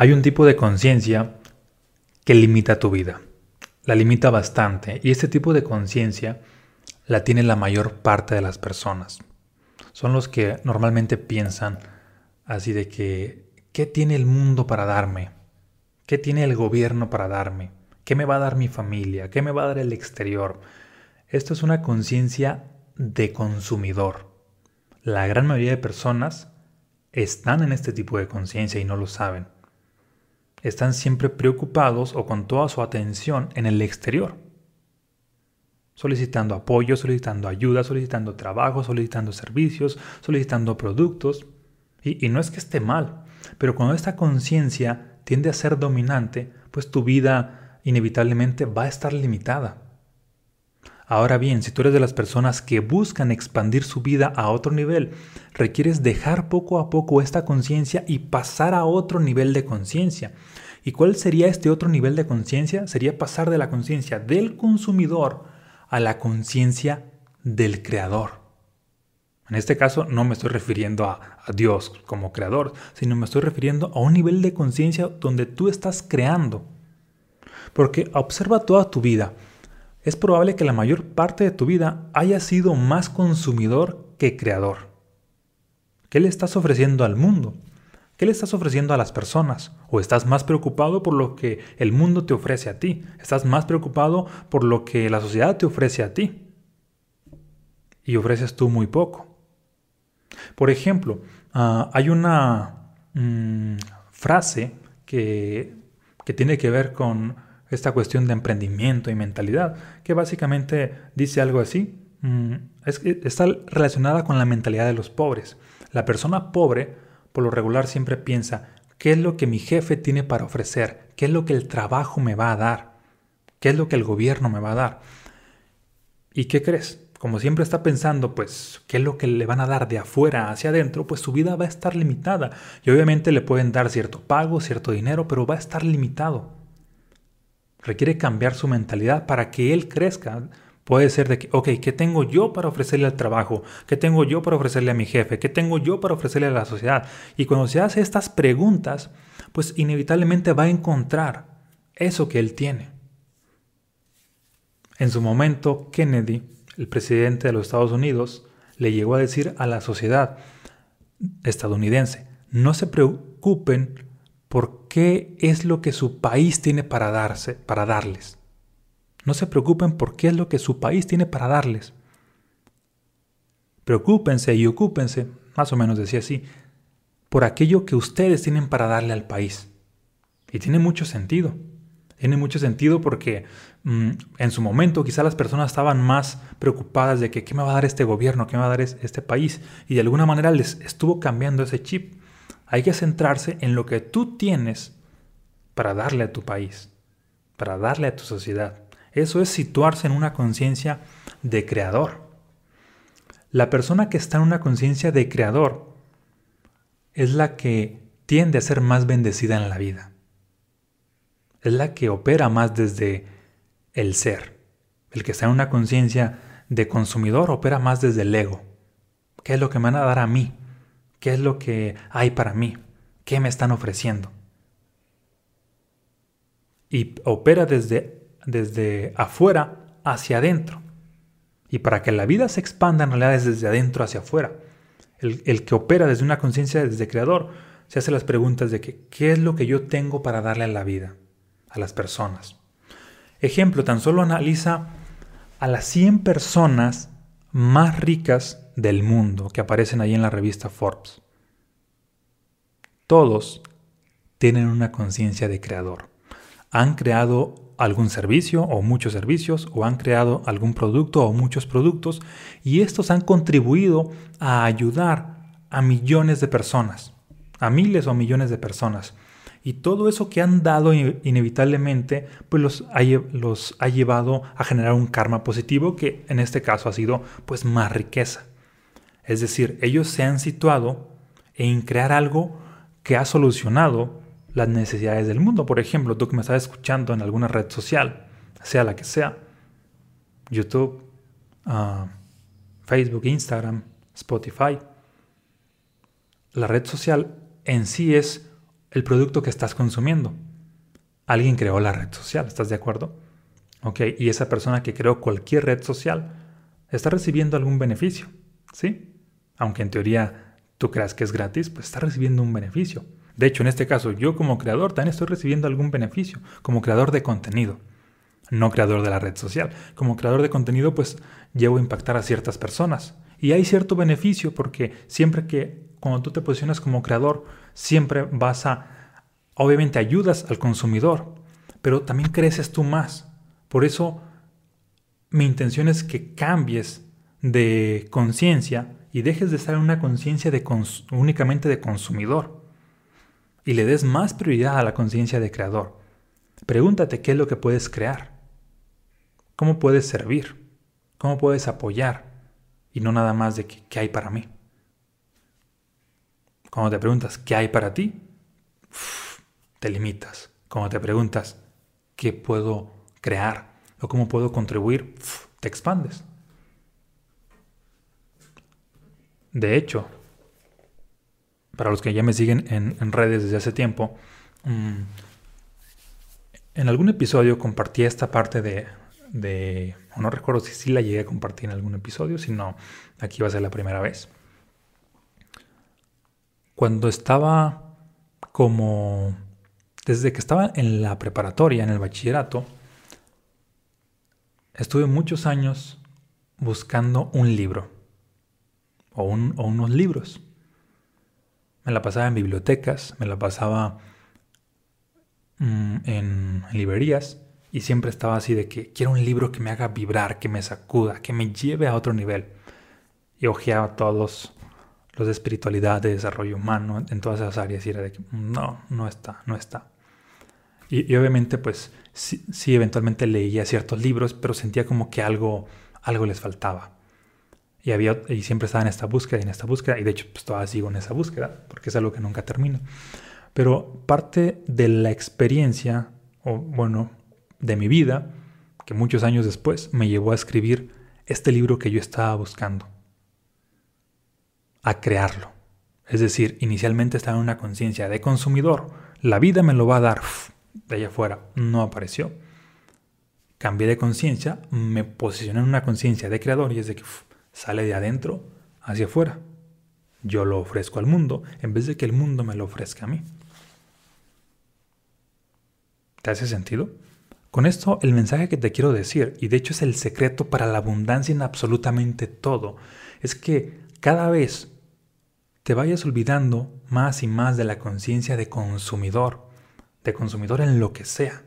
Hay un tipo de conciencia que limita tu vida. La limita bastante. Y este tipo de conciencia la tiene la mayor parte de las personas. Son los que normalmente piensan así de que, ¿qué tiene el mundo para darme? ¿Qué tiene el gobierno para darme? ¿Qué me va a dar mi familia? ¿Qué me va a dar el exterior? Esto es una conciencia de consumidor. La gran mayoría de personas están en este tipo de conciencia y no lo saben. Están siempre preocupados o con toda su atención en el exterior. Solicitando apoyo, solicitando ayuda, solicitando trabajo, solicitando servicios, solicitando productos. Y, no es que esté mal, pero cuando esta conciencia tiende a ser dominante, pues tu vida inevitablemente va a estar limitada. Ahora bien, si tú eres de las personas que buscan expandir su vida a otro nivel, requieres dejar poco a poco esta conciencia y pasar a otro nivel de conciencia. ¿Y cuál sería este otro nivel de conciencia? Sería pasar de la conciencia del consumidor a la conciencia del creador. En este caso no me estoy refiriendo a, a, Dios como creador, sino me estoy refiriendo a un nivel de conciencia donde tú estás creando. Porque observa toda tu vida es probable que la mayor parte de tu vida haya sido más consumidor que creador. ¿Qué le estás ofreciendo al mundo? ¿Qué le estás ofreciendo a las personas? ¿O estás más preocupado por lo que el mundo te ofrece a ti? ¿Estás más preocupado por lo que la sociedad te ofrece a ti? Y ofreces tú muy poco. Por ejemplo, uh, hay una mmm, frase que, que tiene que ver con esta cuestión de emprendimiento y mentalidad, que básicamente dice algo así, mm, es, está relacionada con la mentalidad de los pobres. La persona pobre, por lo regular, siempre piensa, ¿qué es lo que mi jefe tiene para ofrecer? ¿Qué es lo que el trabajo me va a dar? ¿Qué es lo que el gobierno me va a dar? ¿Y qué crees? Como siempre está pensando, pues, ¿qué es lo que le van a dar de afuera hacia adentro? Pues su vida va a estar limitada. Y obviamente le pueden dar cierto pago, cierto dinero, pero va a estar limitado. Requiere cambiar su mentalidad para que él crezca. Puede ser de que, ok, ¿qué tengo yo para ofrecerle al trabajo? ¿Qué tengo yo para ofrecerle a mi jefe? ¿Qué tengo yo para ofrecerle a la sociedad? Y cuando se hace estas preguntas, pues inevitablemente va a encontrar eso que él tiene. En su momento, Kennedy, el presidente de los Estados Unidos, le llegó a decir a la sociedad estadounidense, no se preocupen por qué es lo que su país tiene para darse, para darles. No se preocupen por qué es lo que su país tiene para darles. Preocúpense y ocúpense, más o menos decía así, por aquello que ustedes tienen para darle al país. Y tiene mucho sentido. Tiene mucho sentido porque mmm, en su momento quizá las personas estaban más preocupadas de que qué me va a dar este gobierno, qué me va a dar este país. Y de alguna manera les estuvo cambiando ese chip. Hay que centrarse en lo que tú tienes para darle a tu país, para darle a tu sociedad. Eso es situarse en una conciencia de creador. La persona que está en una conciencia de creador es la que tiende a ser más bendecida en la vida. Es la que opera más desde el ser. El que está en una conciencia de consumidor opera más desde el ego. ¿Qué es lo que me van a dar a mí? ¿Qué es lo que hay para mí? ¿Qué me están ofreciendo? Y opera desde, desde afuera hacia adentro. Y para que la vida se expanda en realidad es desde adentro hacia afuera. El, que opera desde una conciencia desde creador se hace las preguntas de que, qué es lo que yo tengo para darle a la vida, a las personas. Ejemplo, tan solo analiza a las 100 personas más ricas del mundo que aparecen ahí en la revista Forbes. Todos tienen una conciencia de creador. Han creado algún servicio o muchos servicios o han creado algún producto o muchos productos y estos han contribuido a ayudar a millones de personas, a miles o millones de personas. Y todo eso que han dado inevitablemente, pues los ha, los ha llevado a generar un karma positivo que en este caso ha sido pues más riqueza. Es decir, ellos se han situado en crear algo que ha solucionado las necesidades del mundo. Por ejemplo, tú que me estás escuchando en alguna red social, sea la que sea, YouTube, uh, Facebook, Instagram, Spotify, la red social en sí es el producto que estás consumiendo. Alguien creó la red social, ¿estás de acuerdo? Ok, y esa persona que creó cualquier red social está recibiendo algún beneficio, ¿sí? Aunque en teoría tú creas que es gratis, pues está recibiendo un beneficio. De hecho, en este caso, yo como creador también estoy recibiendo algún beneficio, como creador de contenido, no creador de la red social. Como creador de contenido, pues llevo a impactar a ciertas personas. Y hay cierto beneficio porque siempre que cuando tú te posicionas como creador, siempre vas a obviamente ayudas al consumidor, pero también creces tú más. Por eso mi intención es que cambies de conciencia y dejes de estar en una conciencia únicamente de consumidor y le des más prioridad a la conciencia de creador. Pregúntate qué es lo que puedes crear, cómo puedes servir, cómo puedes apoyar y no nada más de qué hay para mí. Cuando te preguntas qué hay para ti, te limitas. Cuando te preguntas, ¿qué puedo crear? ¿O cómo puedo contribuir? Te expandes. De hecho, para los que ya me siguen en, redes desde hace tiempo, mm, en algún episodio compartí esta parte de, de, no recuerdo si sí la llegué a compartir en algún episodio, si no, aquí va a ser la primera vez. Cuando estaba como desde que estaba en la preparatoria, en el bachillerato, estuve muchos años buscando un libro o, unos libros. Me la pasaba en bibliotecas, me la pasaba mm, en, librerías y siempre estaba así de que quiero un libro que me haga vibrar, que me sacuda, que me lleve a otro nivel. Y ojeaba todos los de espiritualidad, de desarrollo humano, en todas esas áreas, y era de que no, no está, no está. Y, obviamente, pues sí, eventualmente leía ciertos libros, pero sentía como que algo, algo les faltaba. Y, había, y siempre estaba en esta búsqueda y en esta búsqueda, y de hecho, pues todavía sigo en esa búsqueda, porque es algo que nunca termino. Pero parte de la experiencia, o bueno, de mi vida, que muchos años después me llevó a escribir este libro que yo estaba buscando a crearlo. Es decir, inicialmente estaba en una conciencia de consumidor. La vida me lo va a dar de allá afuera. No apareció. Cambié de conciencia, me posicioné en una conciencia de creador y es de que sale de adentro hacia afuera. Yo lo ofrezco al mundo en vez de que el mundo me lo ofrezca a mí. ¿Te hace sentido? Con esto el mensaje que te quiero decir, y de hecho es el secreto para la abundancia en absolutamente todo, es que cada vez te vayas olvidando más y más de la conciencia de consumidor, de consumidor en lo que sea.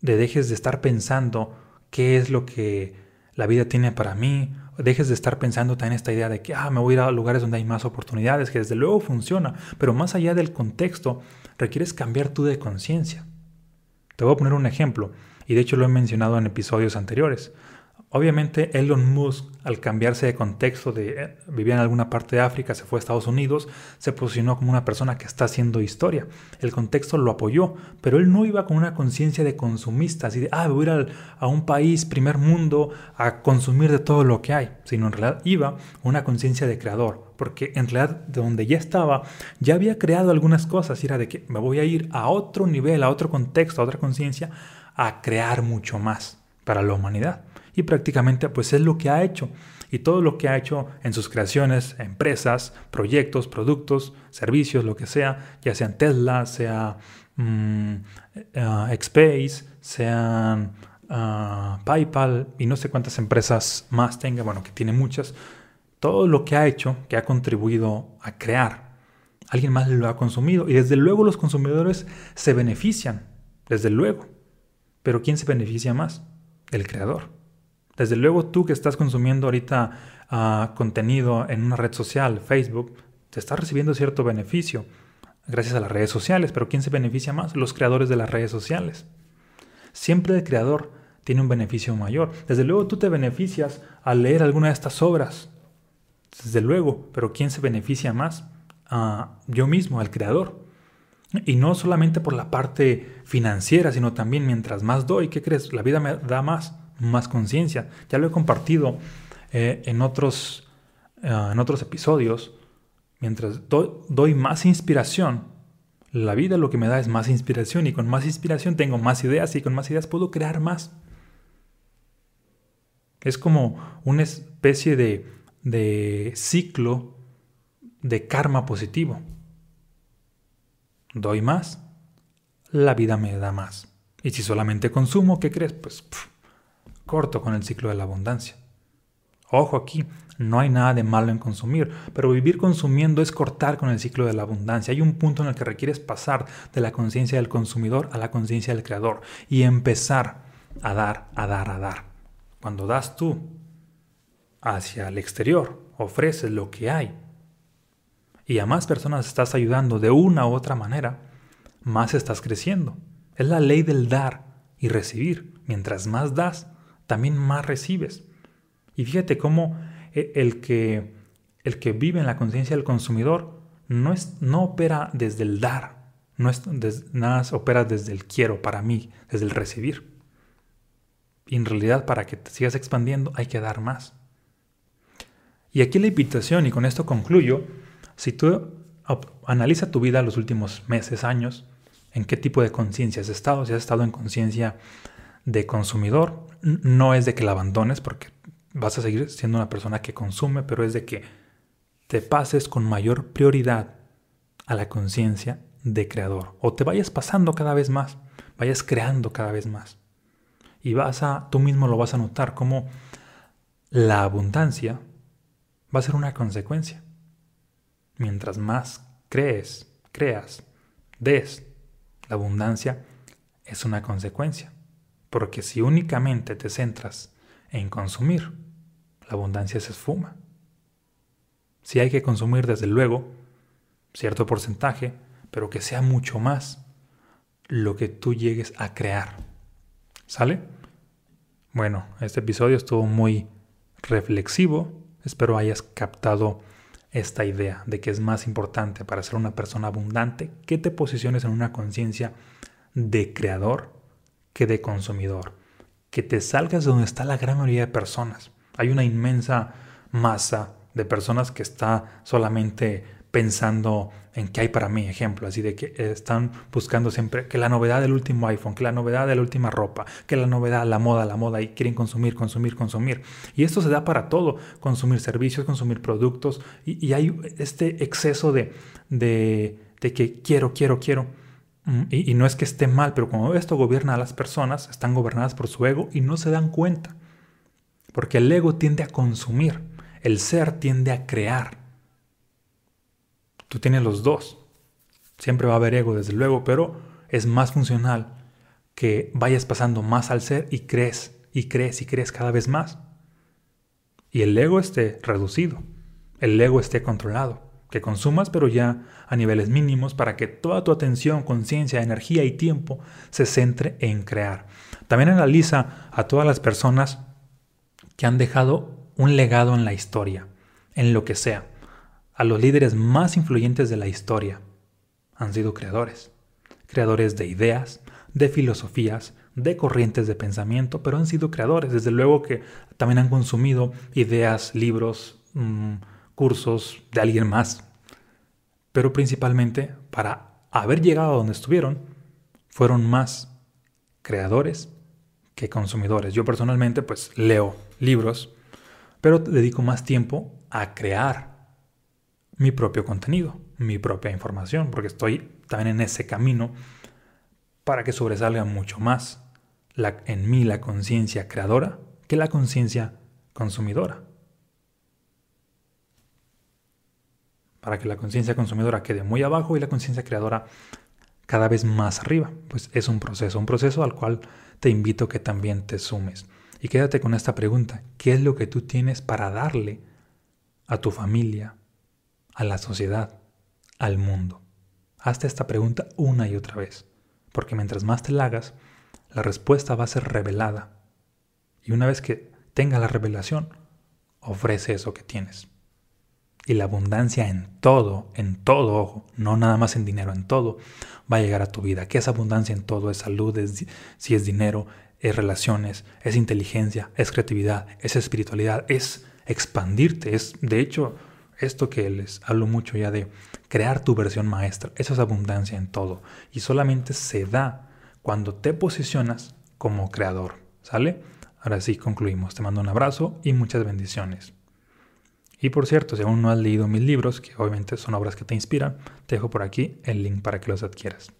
De dejes de estar pensando qué es lo que la vida tiene para mí, dejes de estar pensando también esta idea de que ah, me voy a ir a lugares donde hay más oportunidades, que desde luego funciona, pero más allá del contexto, requieres cambiar tú de conciencia. Te voy a poner un ejemplo, y de hecho lo he mencionado en episodios anteriores. Obviamente Elon Musk, al cambiarse de contexto, de eh, vivía en alguna parte de África, se fue a Estados Unidos, se posicionó como una persona que está haciendo historia. El contexto lo apoyó, pero él no iba con una conciencia de consumista, así de, ah, voy a ir a un país, primer mundo, a consumir de todo lo que hay, sino en realidad iba una conciencia de creador, porque en realidad de donde ya estaba, ya había creado algunas cosas, y era de que me voy a ir a otro nivel, a otro contexto, a otra conciencia, a crear mucho más para la humanidad y prácticamente pues es lo que ha hecho. Y todo lo que ha hecho en sus creaciones, empresas, proyectos, productos, servicios, lo que sea, ya sean Tesla, sea mm, eh, Xpace, sean ah, PayPal y no sé cuántas empresas más tenga, bueno, que tiene muchas, todo lo que ha hecho, que ha contribuido a crear, alguien más lo ha consumido y desde luego los consumidores se benefician, desde luego. Pero ¿quién se beneficia más? El creador. Desde luego tú que estás consumiendo ahorita ah, contenido en una red social, Facebook, te estás recibiendo cierto beneficio gracias a las redes sociales, pero ¿quién se beneficia más? Los creadores de las redes sociales. Siempre el creador tiene un beneficio mayor. Desde luego tú te beneficias al leer alguna de estas obras. Desde luego, pero ¿quién se beneficia más? Ah, yo mismo, el creador. Y no solamente por la parte financiera, sino también mientras más doy, ¿qué crees? La vida me da más más conciencia. Ya lo he compartido eh, en, otros, eh, en otros episodios. Mientras doy más inspiración, La vida lo que me da es más inspiración y con más inspiración tengo más ideas y con más ideas puedo crear más. Es como una especie de, de ciclo de karma positivo. Doy más, la vida me da más. Y si solamente consumo, ¿qué crees? Pues corto con el ciclo de la abundancia. Ojo aquí, no hay nada de malo en consumir, pero vivir consumiendo es cortar con el ciclo de la abundancia. Hay un punto en el que requieres pasar de la conciencia del consumidor a la conciencia del creador y empezar a dar, a dar, a dar. Cuando das tú hacia el exterior, ofreces lo que hay y a más personas estás ayudando de una u otra manera, más estás creciendo. Es la ley del dar y recibir. Mientras más das, también más recibes. Y fíjate cómo e, el que, el que vive en la conciencia del consumidor no, es, no opera desde el dar, no es, nada opera desde el quiero para mí, desde el recibir. Y en realidad para que te sigas expandiendo hay que dar más. Y aquí la invitación, y con esto concluyo, si tú analiza tu vida los últimos meses, años, en qué tipo de conciencia has estado, si has estado en conciencia de consumidor, no es de que la abandones porque vas a seguir siendo una persona que consume, pero es de que te pases con mayor prioridad a la conciencia de creador o te vayas pasando cada vez más, vayas creando cada vez más. Y vas a tú mismo lo vas a notar como la abundancia va a ser una consecuencia. Mientras más crees, creas, des, la abundancia es una consecuencia. Porque si únicamente te centras en consumir, la abundancia se esfuma. Si hay que consumir, desde luego, cierto porcentaje, pero que sea mucho más lo que tú llegues a crear. ¿Sale? Bueno, este episodio estuvo muy reflexivo. Espero hayas captado esta idea de que es más importante para ser una persona abundante que te posiciones en una conciencia de creador que de consumidor. Que te salgas de donde está la gran mayoría de personas. Hay una inmensa masa de personas que está solamente pensando en qué hay para mí, ejemplo, así de que están buscando siempre que la novedad del último iPhone, que la novedad de la última ropa, que la novedad, la moda, la moda, y quieren consumir, consumir, consumir. Y esto se da para todo, consumir servicios, consumir productos, y, hay este exceso de, de, de que quiero, quiero, quiero. Y, no es que esté mal, pero cuando esto gobierna a las personas, están gobernadas por su ego y no se dan cuenta. Porque el ego tiende a consumir, el ser tiende a crear. Tú tienes los dos. Siempre va a haber ego, desde luego, pero es más funcional que vayas pasando más al ser y crees, y crees, y crees cada vez más. Y el ego esté reducido, el ego esté controlado que consumas, pero ya a niveles mínimos para que toda tu atención, conciencia, energía y tiempo se centre en crear. También analiza a todas las personas que han dejado un legado en la historia, en lo que sea. A los líderes más influyentes de la historia han sido creadores. Creadores de ideas, de filosofías, de corrientes de pensamiento, pero han sido creadores. Desde luego que también han consumido ideas, libros, mm, cursos de alguien más. Pero principalmente para haber llegado a donde estuvieron, fueron más creadores que consumidores. Yo personalmente pues leo libros, pero dedico más tiempo a crear mi propio contenido, mi propia información, porque estoy también en ese camino para que sobresalga mucho más en mí la conciencia creadora que la conciencia consumidora. Para que la conciencia consumidora quede muy abajo y la conciencia creadora cada vez más arriba. Pues es un proceso, un proceso al cual te invito que también te sumes. Y quédate con esta pregunta, ¿qué es lo que tú tienes para darle a tu familia, a la sociedad, al mundo? Hazte esta pregunta una y otra vez, porque mientras más te la hagas, la respuesta va a ser revelada. Y una vez que tenga la revelación, ofrece eso que tienes y la abundancia en todo, en todo, ojo, no nada más en dinero, en todo, va a llegar a tu vida. ¿Qué es abundancia en todo? Es salud, es, si es dinero, es relaciones, es inteligencia, es creatividad, es espiritualidad, es expandirte, es, de hecho, esto que les hablo mucho ya de crear tu versión maestra. Eso es abundancia en todo. Y solamente se da cuando te posicionas como creador. ¿Sale? Ahora sí concluimos. Te mando un abrazo y muchas bendiciones. Y por cierto, si aún no has leído mis libros, que obviamente son obras que te inspiran, te dejo por aquí el link para que los adquieras.